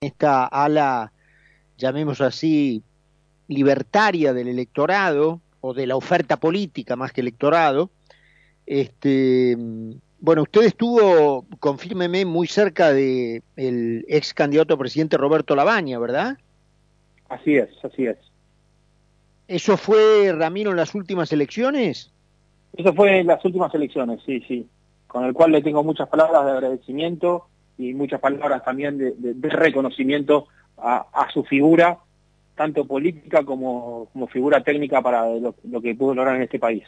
esta ala, llamemos así, libertaria del electorado o de la oferta política más que electorado. Este, bueno, usted estuvo, confírmeme, muy cerca de el ex candidato a presidente Roberto Labaña, ¿verdad? Así es, así es. ¿Eso fue, Ramiro, en las últimas elecciones? Eso fue en las últimas elecciones, sí, sí. Con el cual le tengo muchas palabras de agradecimiento y muchas palabras también de, reconocimiento a, su figura, tanto política como, como figura técnica para lo, que pudo lograr en este país.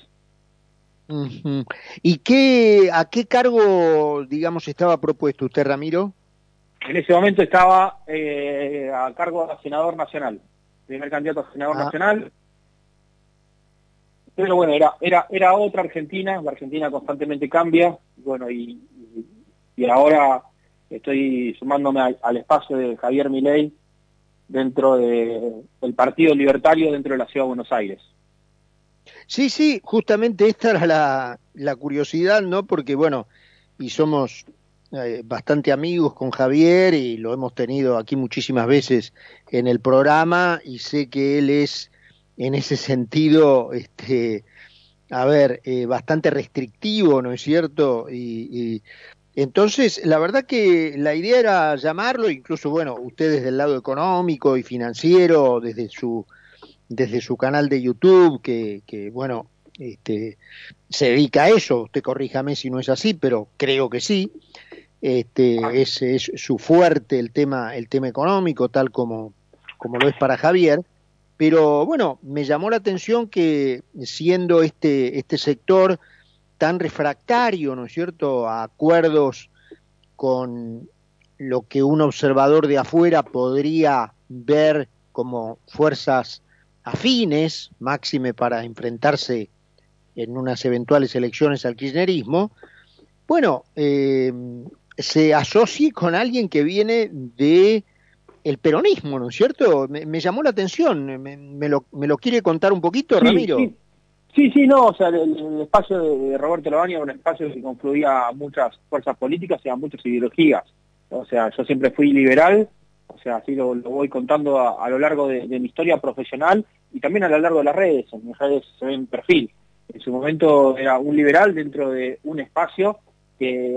¿Y qué, a qué cargo, digamos, estaba propuesto usted, Ramiro? En ese momento estaba eh, a cargo de senador nacional, primer candidato a senador ah. nacional. Pero bueno, era, era, era otra Argentina, la Argentina constantemente cambia, bueno, y, y ahora estoy sumándome al, espacio de Javier Milei dentro del Partido Libertario dentro de la Ciudad de Buenos Aires. Sí, sí, justamente esta era la, curiosidad, ¿no? Porque, bueno, y somos eh, bastante amigos con Javier y lo hemos tenido aquí muchísimas veces en el programa y sé que él es en ese sentido, este, a ver, eh, bastante restrictivo, ¿no es cierto? y, entonces, la verdad que la idea era llamarlo, incluso, bueno, ustedes del lado económico y financiero, desde su, desde su canal de YouTube, que, que bueno, este, se dedica a eso, usted corríjame si no es así, pero creo que sí, este, es, es su fuerte el tema, el tema económico, tal como, como lo es para Javier, pero bueno, me llamó la atención que siendo este, este sector tan refractario, ¿no es cierto?, a acuerdos con lo que un observador de afuera podría ver como fuerzas afines, máxime para enfrentarse en unas eventuales elecciones al kirchnerismo, bueno, eh, se asocie con alguien que viene de el peronismo, ¿no es cierto? Me, llamó la atención, me, lo, me, lo, quiere contar un poquito, Ramiro? Sí, sí, no, o sea, el, espacio de, Roberto Lavagna era un espacio que confluía muchas fuerzas políticas y a muchas ideologías. O sea, yo siempre fui liberal, o sea, así lo, voy contando a, lo largo de, mi historia profesional y también a lo largo de las redes. En mis redes se ve en perfil. En su momento era un liberal dentro de un espacio que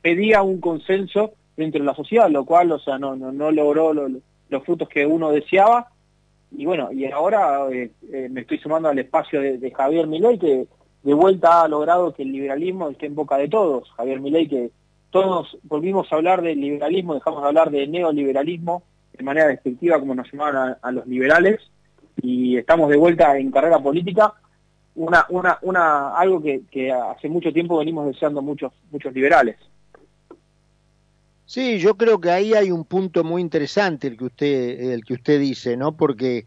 pedía un consenso dentro de la sociedad, lo cual, o sea, no, logró los frutos que uno deseaba y bueno, y ahora eh, eh, me estoy sumando al espacio de, Javier Milei, que de vuelta ha logrado que el liberalismo esté en boca de todos. Javier Milei, que todos volvimos a hablar del liberalismo, dejamos de hablar de neoliberalismo de manera despectiva, como nos llamaban a, los liberales, y estamos de vuelta en carrera política, una, una, una, algo que, que hace mucho tiempo venimos deseando muchos, muchos liberales. Sí, yo creo que ahí hay un punto muy interesante el que usted, el que usted dice, ¿no? Porque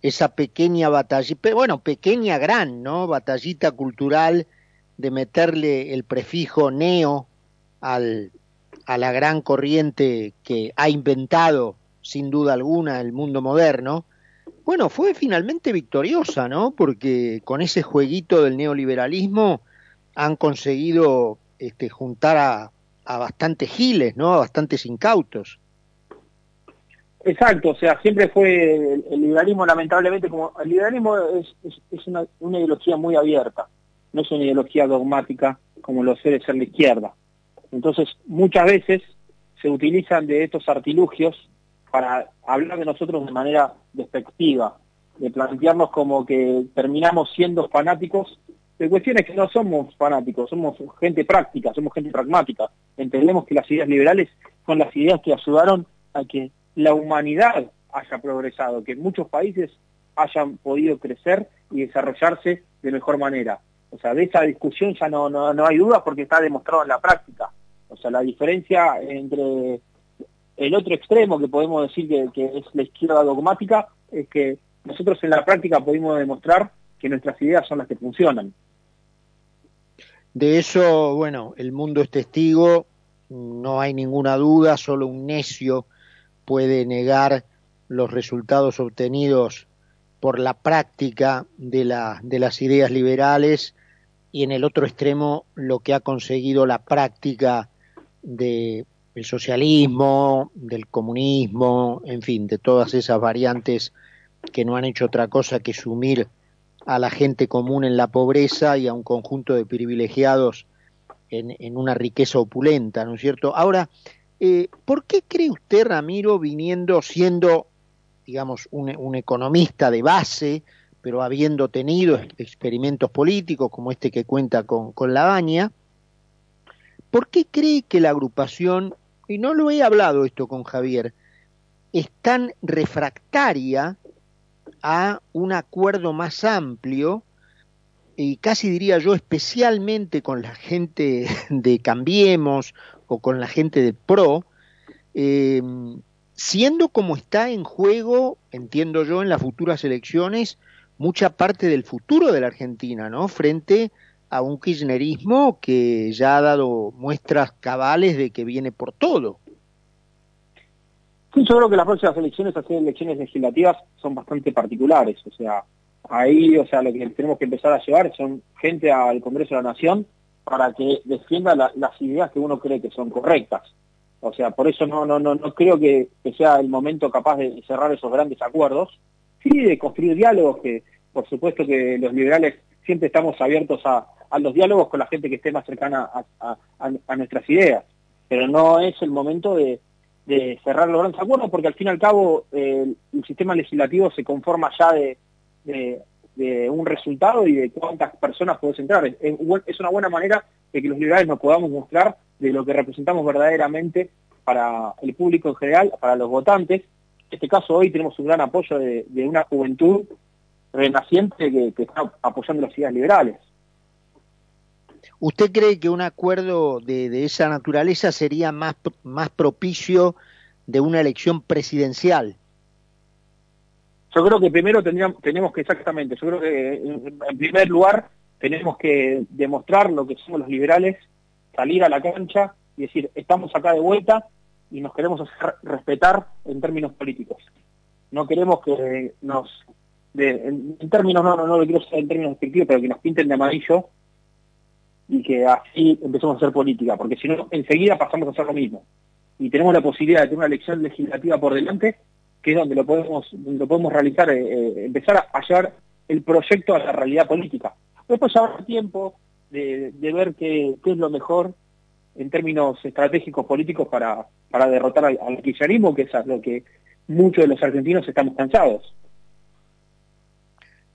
esa pequeña batalla, bueno, pequeña gran, ¿no? Batallita cultural de meterle el prefijo neo al, a la gran corriente que ha inventado, sin duda alguna, el mundo moderno, bueno, fue finalmente victoriosa, ¿no? Porque con ese jueguito del neoliberalismo han conseguido este, juntar a, a bastantes giles, ¿no? A bastantes incautos. Exacto, o sea, siempre fue el, liberalismo, lamentablemente, como el liberalismo es, una, ideología muy abierta, no es una ideología dogmática como lo suele ser la izquierda. Entonces, muchas veces se utilizan de estos artilugios para hablar de nosotros de manera despectiva, de plantearnos como que terminamos siendo fanáticos de cuestiones que no somos fanáticos, somos gente práctica, somos gente pragmática. Entendemos que las ideas liberales son las ideas que ayudaron a que la humanidad haya progresado, que muchos países hayan podido crecer y desarrollarse de mejor manera. O sea, de esa discusión ya no, no, hay duda porque está demostrado en la práctica. O sea, la diferencia entre el otro extremo que podemos decir que, que es la izquierda dogmática es que nosotros en la práctica pudimos demostrar que nuestras ideas son las que funcionan. De eso, bueno, el mundo es testigo, no hay ninguna duda, solo un necio puede negar los resultados obtenidos por la práctica de, la, de las ideas liberales y en el otro extremo lo que ha conseguido la práctica de el socialismo, del comunismo, en fin, de todas esas variantes que no han hecho otra cosa que sumir a la gente común en la pobreza y a un conjunto de privilegiados en, una riqueza opulenta, ¿no es cierto? Ahora, eh, ¿por qué cree usted, Ramiro, viniendo, siendo, digamos, un, economista de base, pero habiendo tenido experimentos políticos como este que cuenta con, con La Baña, ¿por qué cree que la agrupación, y no lo he hablado esto con Javier, es tan refractaria a un acuerdo más amplio y casi diría yo especialmente con la gente de Cambiemos o con la gente de PRO, em, siendo como está en juego, entiendo yo, en las futuras elecciones, mucha parte del futuro de la Argentina, ¿no? Frente a un kirchnerismo que ya ha dado muestras cabales de que viene por todo. Sí, yo creo que las próximas elecciones, así elecciones legislativas, son bastante particulares. O sea, ahí, o sea, lo que tenemos que empezar a llevar son gente al Congreso de la Nación para que defienda las ideas que uno cree que son correctas. O sea, por eso no, no, no, no creo que, sea el momento capaz de cerrar esos grandes acuerdos, sí de construir diálogos, que por supuesto que los liberales siempre estamos abiertos a, los diálogos con la gente que esté más cercana a nuestras ideas, pero no es el momento de, de cerrar los grandes acuerdos, porque al fin y al cabo el sistema legislativo se conforma ya de, de, un resultado y de cuántas personas podés entrar. Es, una buena manera de que los liberales nos podamos mostrar de lo que representamos verdaderamente para el público en general, para los votantes. En este caso hoy tenemos un gran apoyo de, una juventud renaciente que está apoyando las ideas liberales. ¿Usted cree que un acuerdo de, esa naturaleza sería más, más propicio de una elección presidencial? Yo creo que primero tendríamos, tenemos que, exactamente, yo creo que en primer lugar tenemos que demostrar lo que somos los liberales, salir a la cancha y decir, estamos acá de vuelta y nos queremos hacer respetar en términos políticos. No queremos que nos, en, términos, no, no, no lo quiero en términos efectivos, pero que nos pinten de amarillo y que así empecemos a hacer política, porque si no, enseguida pasamos a hacer lo mismo. Y tenemos la posibilidad de tener una elección legislativa por delante, que es donde lo podemos, lo podemos realizar, eh, eh, empezar a hallar el proyecto a la realidad política. Después ya habrá tiempo de, ver qué, es lo mejor en términos estratégicos políticos para, para derrotar al, al kirchnerismo, que es lo que muchos de los argentinos estamos cansados.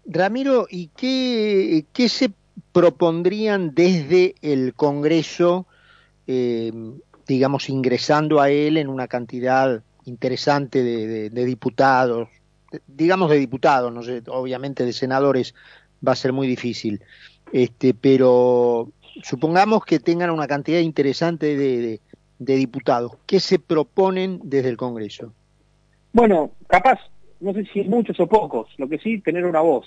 Ramiro, ¿y qué, qué se propondrían desde el Congreso, eh, digamos, ingresando a él en una cantidad interesante de, diputados, digamos de diputados, no sé, obviamente de senadores va a ser muy difícil, este, pero supongamos que tengan una cantidad interesante de, de diputados. ¿Qué se proponen desde el Congreso? Bueno, capaz, no sé si muchos o pocos, lo que sí, tener una voz.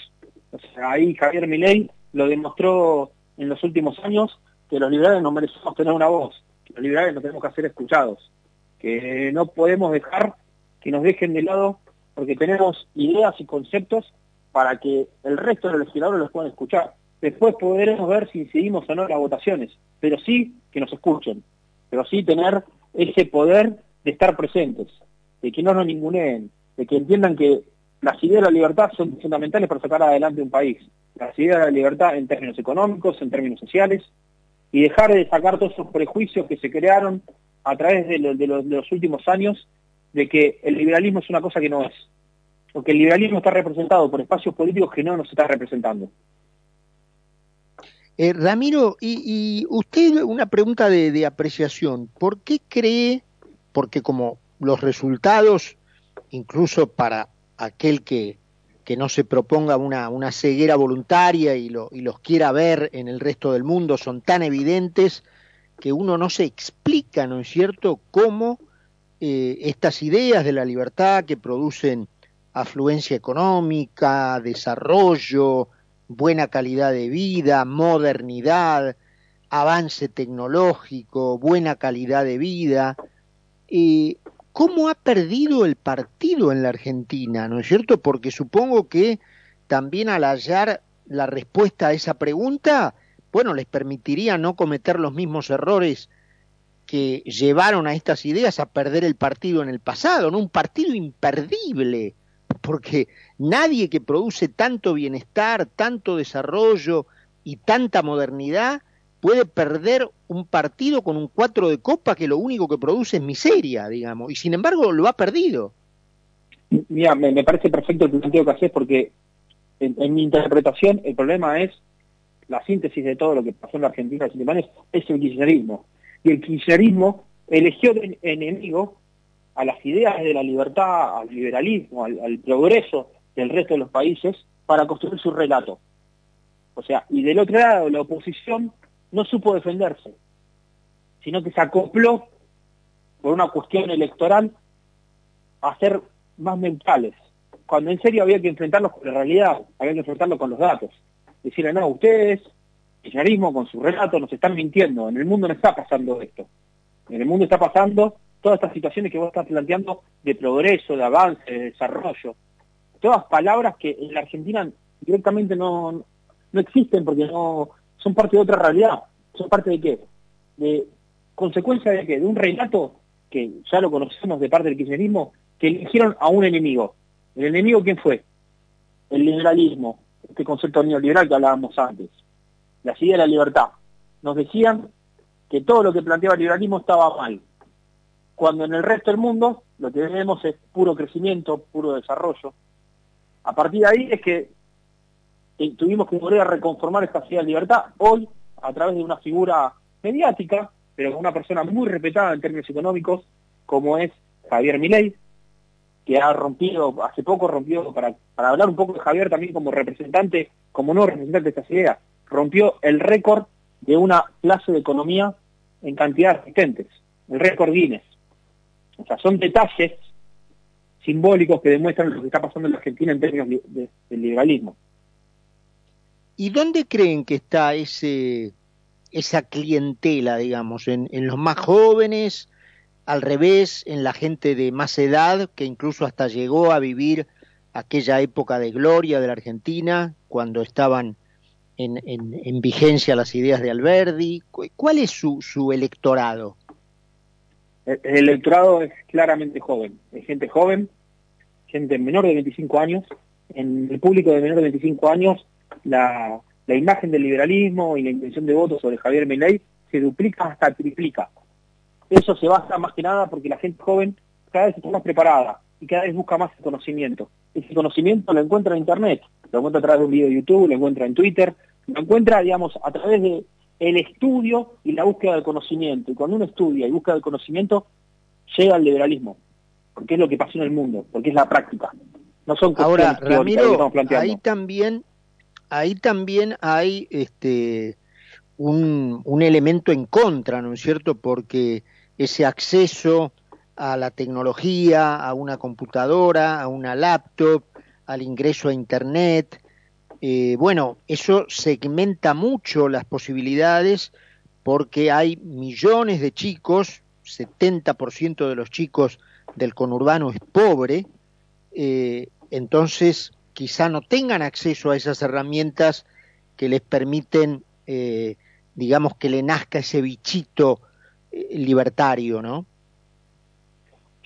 Ahí Javier Milei lo demostró en los últimos años que los liberales no merecemos tener una voz, que los liberales no tenemos que ser escuchados, que no podemos dejar que nos dejen de lado porque tenemos ideas y conceptos para que el resto de los legisladores los puedan escuchar. Después podremos ver si incidimos o no en las votaciones, pero sí que nos escuchen, pero sí tener ese poder de estar presentes, de que no nos ninguneen, de que entiendan que las ideas de la libertad son fundamentales para sacar adelante un país la ideas de la libertad en términos económicos, en términos sociales, y dejar de sacar todos esos prejuicios que se crearon a través de, los, últimos años de que el liberalismo es una cosa que no es, o que el liberalismo está representado por espacios políticos que no nos está representando. Eh, Ramiro, y, usted una pregunta de apreciación, ¿por qué cree, porque como los resultados, incluso para aquel que, que no se proponga una, una ceguera voluntaria y, lo, y los quiera ver en el resto del mundo son tan evidentes que uno no se explica, ¿no es cierto?, cómo eh, estas ideas de la libertad que producen afluencia económica, desarrollo, buena calidad de vida, modernidad, avance tecnológico, buena calidad de vida, eh, cómo ha perdido el partido en la Argentina, ¿no es cierto? Porque supongo que también al hallar la respuesta a esa pregunta, bueno, les permitiría no cometer los mismos errores que llevaron a estas ideas a perder el partido en el pasado, ¿no? Un partido imperdible, porque nadie que produce tanto bienestar, tanto desarrollo y tanta modernidad puede perder un partido con un cuatro de copa que lo único que produce es miseria, digamos, y sin embargo lo ha perdido. Mira, me, parece perfecto el planteo que haces porque en, mi interpretación el problema es la síntesis de todo lo que pasó en la Argentina años es el kirchnerismo. Y el kirchnerismo eligió de enemigo a las ideas de la libertad, al liberalismo, al, progreso del resto de los países para construir su relato. O sea, y del otro lado, la oposición no supo defenderse, sino que se acopló por una cuestión electoral a ser más mentales, cuando en serio había que enfrentarlos con la realidad, había que enfrentarlos con los datos. Decirle, no, ustedes, el kirchnerismo con su relato nos están mintiendo, en el mundo no está pasando esto. En el mundo está pasando todas estas situaciones que vos estás planteando de progreso, de avance, de desarrollo. Todas palabras que en la Argentina directamente no, no existen porque no son parte de otra realidad. ¿Son parte de qué? De consecuencia de qué? De un relato que ya lo conocemos de parte del kirchnerismo, que eligieron a un enemigo. ¿El enemigo quién fue? El liberalismo, este concepto neoliberal que hablábamos antes. La idea de la libertad. Nos decían que todo lo que planteaba el liberalismo estaba mal. Cuando en el resto del mundo lo que vemos es puro crecimiento, puro desarrollo. A partir de ahí es que eh, tuvimos que volver a reconformar esta idea de libertad. Hoy, a través de una figura mediática, pero una persona muy respetada en términos económicos, como es Javier Milei, que ha rompido, hace poco rompió, para, para hablar un poco de Javier también como representante, como no representante de estas ideas, rompió el récord de una clase de economía en cantidad de asistentes, el récord Guinness. O sea, son detalles simbólicos que demuestran lo que está pasando en Argentina en términos de, liberalismo. ¿Y dónde creen que está ese esa clientela, digamos, en, en los más jóvenes, al revés en la gente de más edad, que incluso hasta llegó a vivir aquella época de gloria de la Argentina, cuando estaban en, en, vigencia las ideas de Alberdi. ¿Cuál es su, su electorado? El, electorado es claramente joven, es gente joven, gente menor de 25 años. En el público de menor de 25 años, la, la imagen del liberalismo y la intención de voto sobre Javier Milei se duplica hasta triplica. Eso se basa más que nada porque la gente joven cada vez está más preparada y cada vez busca más conocimiento. Ese conocimiento lo encuentra en Internet, lo encuentra a través de un video de YouTube, lo encuentra en Twitter, lo encuentra, digamos, a través de el estudio y la búsqueda del conocimiento. Y cuando uno estudia y busca el conocimiento, llega al liberalismo, porque es lo que pasa en el mundo, porque es la práctica. No son Ahora, Ramiro, ahí también, ahí también hay este un, elemento en contra, ¿no es cierto? Porque ese acceso a la tecnología, a una computadora, a una laptop, al ingreso a Internet. Eh, bueno, eso segmenta mucho las posibilidades porque hay millones de chicos, 70% de los chicos del conurbano es pobre, eh, entonces quizá no tengan acceso a esas herramientas que les permiten, eh, digamos, que le nazca ese bichito libertario, ¿no?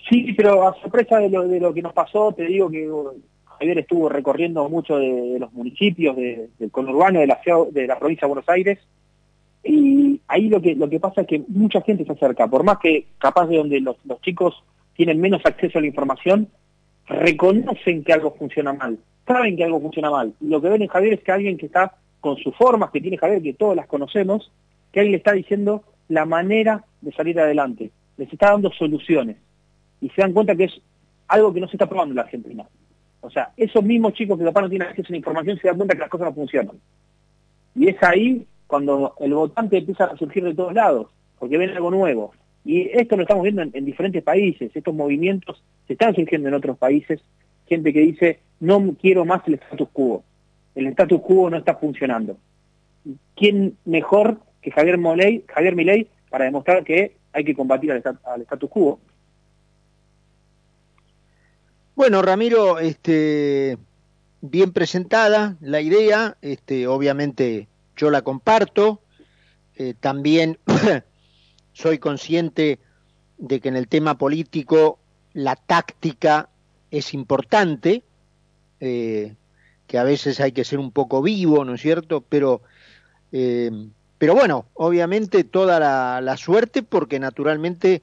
Sí, pero a sorpresa de lo, de lo que nos pasó, te digo que Javier estuvo recorriendo mucho de, los municipios del conurbano de la, de la provincia de Buenos Aires y ahí lo que, lo que pasa es que mucha gente se acerca, por más que capaz de donde los chicos tienen menos acceso a la información, reconocen que algo funciona mal, saben que algo funciona mal. Lo que ven en Javier es que alguien que está con sus formas que tiene Javier, que todas las conocemos, que alguien le está diciendo la manera de salir adelante, les está dando soluciones y se dan cuenta que es algo que no se está probando en la Argentina. O sea, esos mismos chicos que capaz no tienen acceso a la información se dan cuenta que las cosas no funcionan. Y es ahí cuando el votante empieza a surgir de todos lados, porque ven algo nuevo. Y esto lo estamos viendo en, diferentes países, estos movimientos se están surgiendo en otros países, gente que dice, no quiero más el status quo, el status quo no está funcionando. ¿Quién mejor que Javier, Moley, Javier Milei para demostrar que hay que combatir al, al status quo. Bueno, Ramiro, este, bien presentada la idea, este, obviamente yo la comparto, eh, también soy consciente de que en el tema político la táctica es importante, eh, que a veces hay que ser un poco vivo, ¿no es cierto? Pero, eh, pero bueno, obviamente toda la, suerte porque naturalmente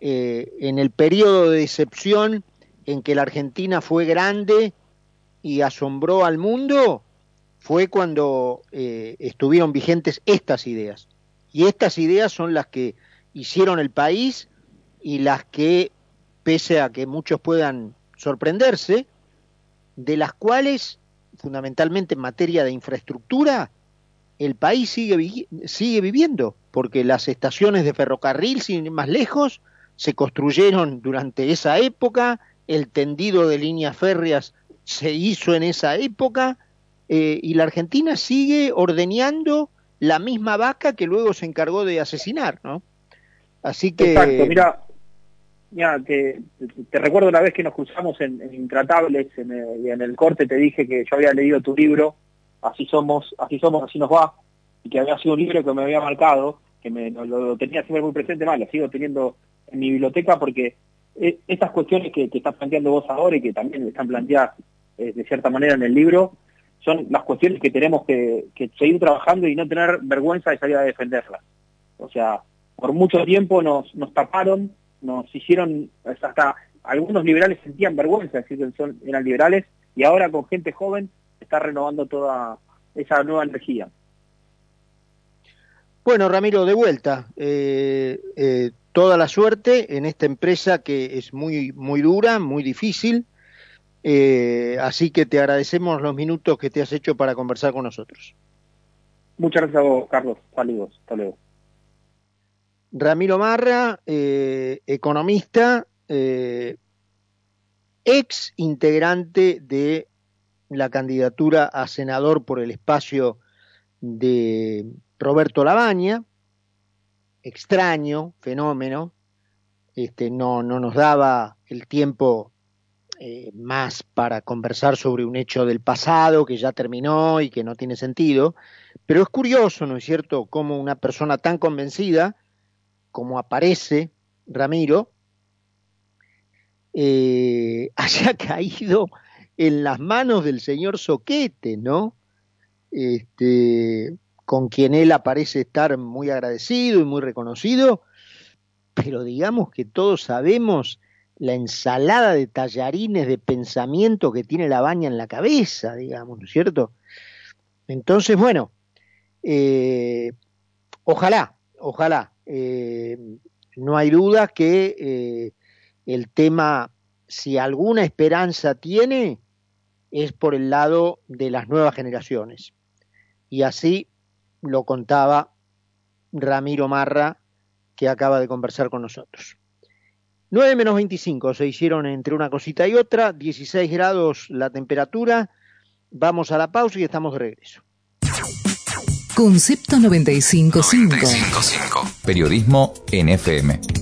eh, en el periodo de decepción en que la Argentina fue grande y asombró al mundo, fue cuando estuvieron vigentes estas ideas. Y estas ideas son las que hicieron el país y las que, pese a que muchos puedan sorprenderse, de las cuales, fundamentalmente en materia de infraestructura, el país sigue, sigue viviendo, porque las estaciones de ferrocarril, sin ir más lejos, se construyeron durante esa época, el tendido de líneas férreas se hizo en esa época, eh, y la Argentina sigue ordeñando la misma vaca que luego se encargó de asesinar, ¿no? Así que... Exacto, mira, mira te, recuerdo una vez que nos cruzamos en, Intratables en el, y en el corte te dije que yo había leído tu libro, Así somos, así somos, así nos va, y que había sido un libro que me había marcado, que me, lo, tenía siempre muy presente, más lo sigo teniendo en mi biblioteca porque eh, estas cuestiones que, que estás planteando vos ahora y que también están planteadas eh, de cierta manera en el libro, son las cuestiones que tenemos que, que, seguir trabajando y no tener vergüenza de salir a defenderlas. O sea, por mucho tiempo nos, nos taparon, nos hicieron, hasta algunos liberales sentían vergüenza de decir que son, eran liberales, y ahora con gente joven está renovando toda esa nueva energía. Bueno, Ramiro, de vuelta, eh, eh, toda la suerte en esta empresa que es muy, muy dura, muy difícil, eh, así que te agradecemos los minutos que te has hecho para conversar con nosotros. Muchas gracias a vos, Carlos. Saludos. Hasta luego. Ramiro Marra, eh, economista, eh, ex integrante de la candidatura a senador por el espacio de Roberto Labaña, extraño fenómeno, este, no, no nos daba el tiempo eh, más para conversar sobre un hecho del pasado que ya terminó y que no tiene sentido, pero es curioso, ¿no es cierto?, cómo una persona tan convencida como aparece Ramiro, eh, haya caído en las manos del señor Soquete, ¿no? Este, con quien él aparece estar muy agradecido y muy reconocido, pero digamos que todos sabemos la ensalada de tallarines de pensamiento que tiene la baña en la cabeza, digamos, ¿no es cierto? Entonces, bueno, eh, ojalá, ojalá eh, no hay duda que eh, el tema, si alguna esperanza tiene, es por el lado de las nuevas generaciones. Y así lo contaba Ramiro Marra, que acaba de conversar con nosotros. 9 menos 25 se hicieron entre una cosita y otra, 16 grados la temperatura. Vamos a la pausa y estamos de regreso. Concepto 955. Periodismo NFM.